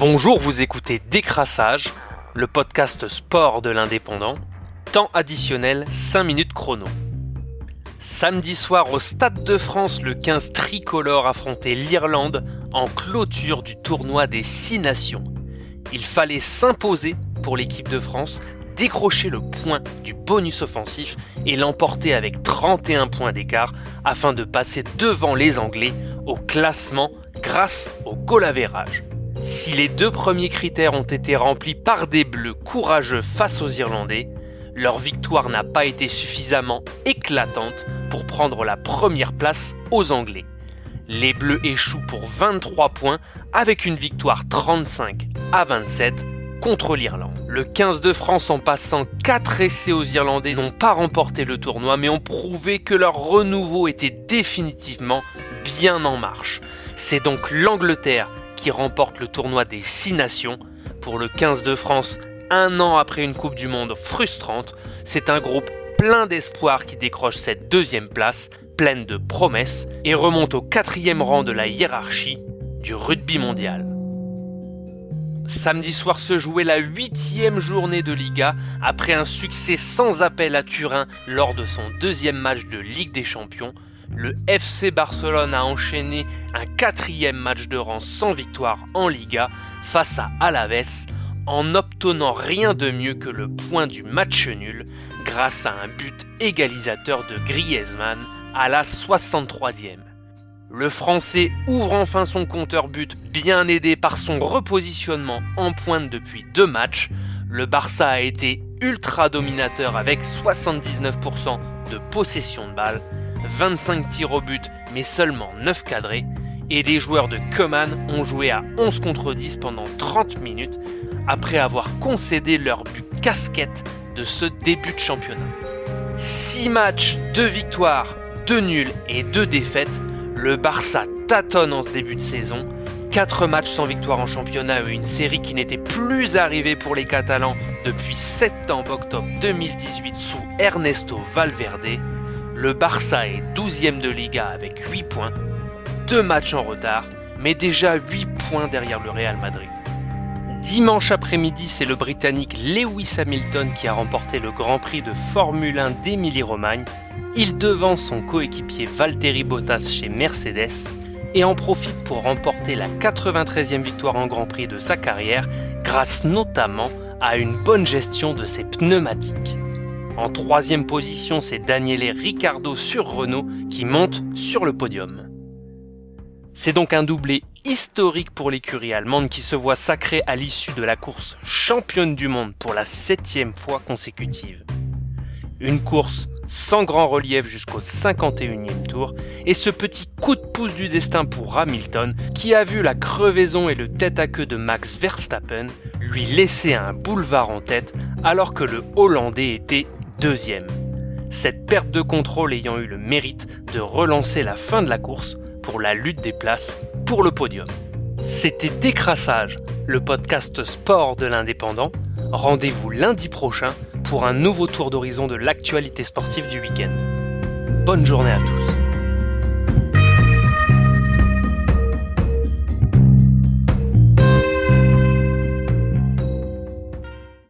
Bonjour, vous écoutez Décrassage, le podcast sport de l'indépendant. Temps additionnel 5 minutes chrono. Samedi soir au Stade de France, le 15 tricolore affrontait l'Irlande en clôture du tournoi des 6 nations. Il fallait s'imposer pour l'équipe de France, décrocher le point du bonus offensif et l'emporter avec 31 points d'écart afin de passer devant les Anglais au classement grâce au goal Si les deux premiers critères ont été remplis par des Bleus courageux face aux Irlandais, leur victoire n'a pas été suffisamment éclatante pour prendre la première place aux Anglais. Les Bleus échouent pour 23 points avec une victoire 35 à 27 contre l'Irlande. Le 15 de France en passant 4 essais aux Irlandais n'ont pas remporté le tournoi mais ont prouvé que leur renouveau était définitivement bien en marche. C'est donc l'Angleterre qui remporte le tournoi des 6 nations. Pour le 15 de France, un an après une Coupe du Monde frustrante, c'est un groupe plein d'espoir qui décroche cette deuxième place, pleine de promesses, et remonte au quatrième rang de la hiérarchie du rugby mondial. Samedi soir se jouait la huitième journée de Liga après un succès sans appel à Turin lors de son deuxième match de Ligue des Champions. Le FC Barcelone a enchaîné un quatrième match de rang sans victoire en Liga face à Alaves en n'obtenant rien de mieux que le point du match nul grâce à un but égalisateur de Griezmann à la 63e. Le Français ouvre enfin son compteur but bien aidé par son repositionnement en pointe depuis deux matchs. Le Barça a été ultra dominateur avec 79% de possession de balle, 25 tirs au but mais seulement 9 cadrés et les joueurs de Coman ont joué à 11 contre 10 pendant 30 minutes après avoir concédé leur but casquette de ce début de championnat. 6 matchs, 2 victoires, 2 nuls et 2 défaites, le Barça tâtonne en ce début de saison. 4 matchs sans victoire en championnat et une série qui n'était plus arrivée pour les Catalans depuis septembre-octobre 2018 sous Ernesto Valverde. Le Barça est 12e de Liga avec 8 points, 2 matchs en retard, mais déjà 8 points derrière le Real Madrid. Dimanche après-midi, c'est le Britannique Lewis Hamilton qui a remporté le Grand Prix de Formule 1 d'Émilie-Romagne. Il devance son coéquipier Valtteri Bottas chez Mercedes et en profite pour remporter la 93e victoire en Grand Prix de sa carrière grâce notamment à une bonne gestion de ses pneumatiques. En troisième position, c'est Daniele Ricciardo sur Renault qui monte sur le podium. C'est donc un doublé historique pour l'écurie allemande qui se voit sacrée à l'issue de la course championne du monde pour la septième fois consécutive. Une course sans grand relief jusqu'au 51e tour, et ce petit coup de pouce du destin pour Hamilton, qui a vu la crevaison et le tête à queue de Max Verstappen lui laisser un boulevard en tête alors que le Hollandais était deuxième. Cette perte de contrôle ayant eu le mérite de relancer la fin de la course pour la lutte des places pour le podium. C'était Décrassage, le podcast sport de l'indépendant. Rendez-vous lundi prochain pour un nouveau tour d'horizon de l'actualité sportive du week-end. Bonne journée à tous.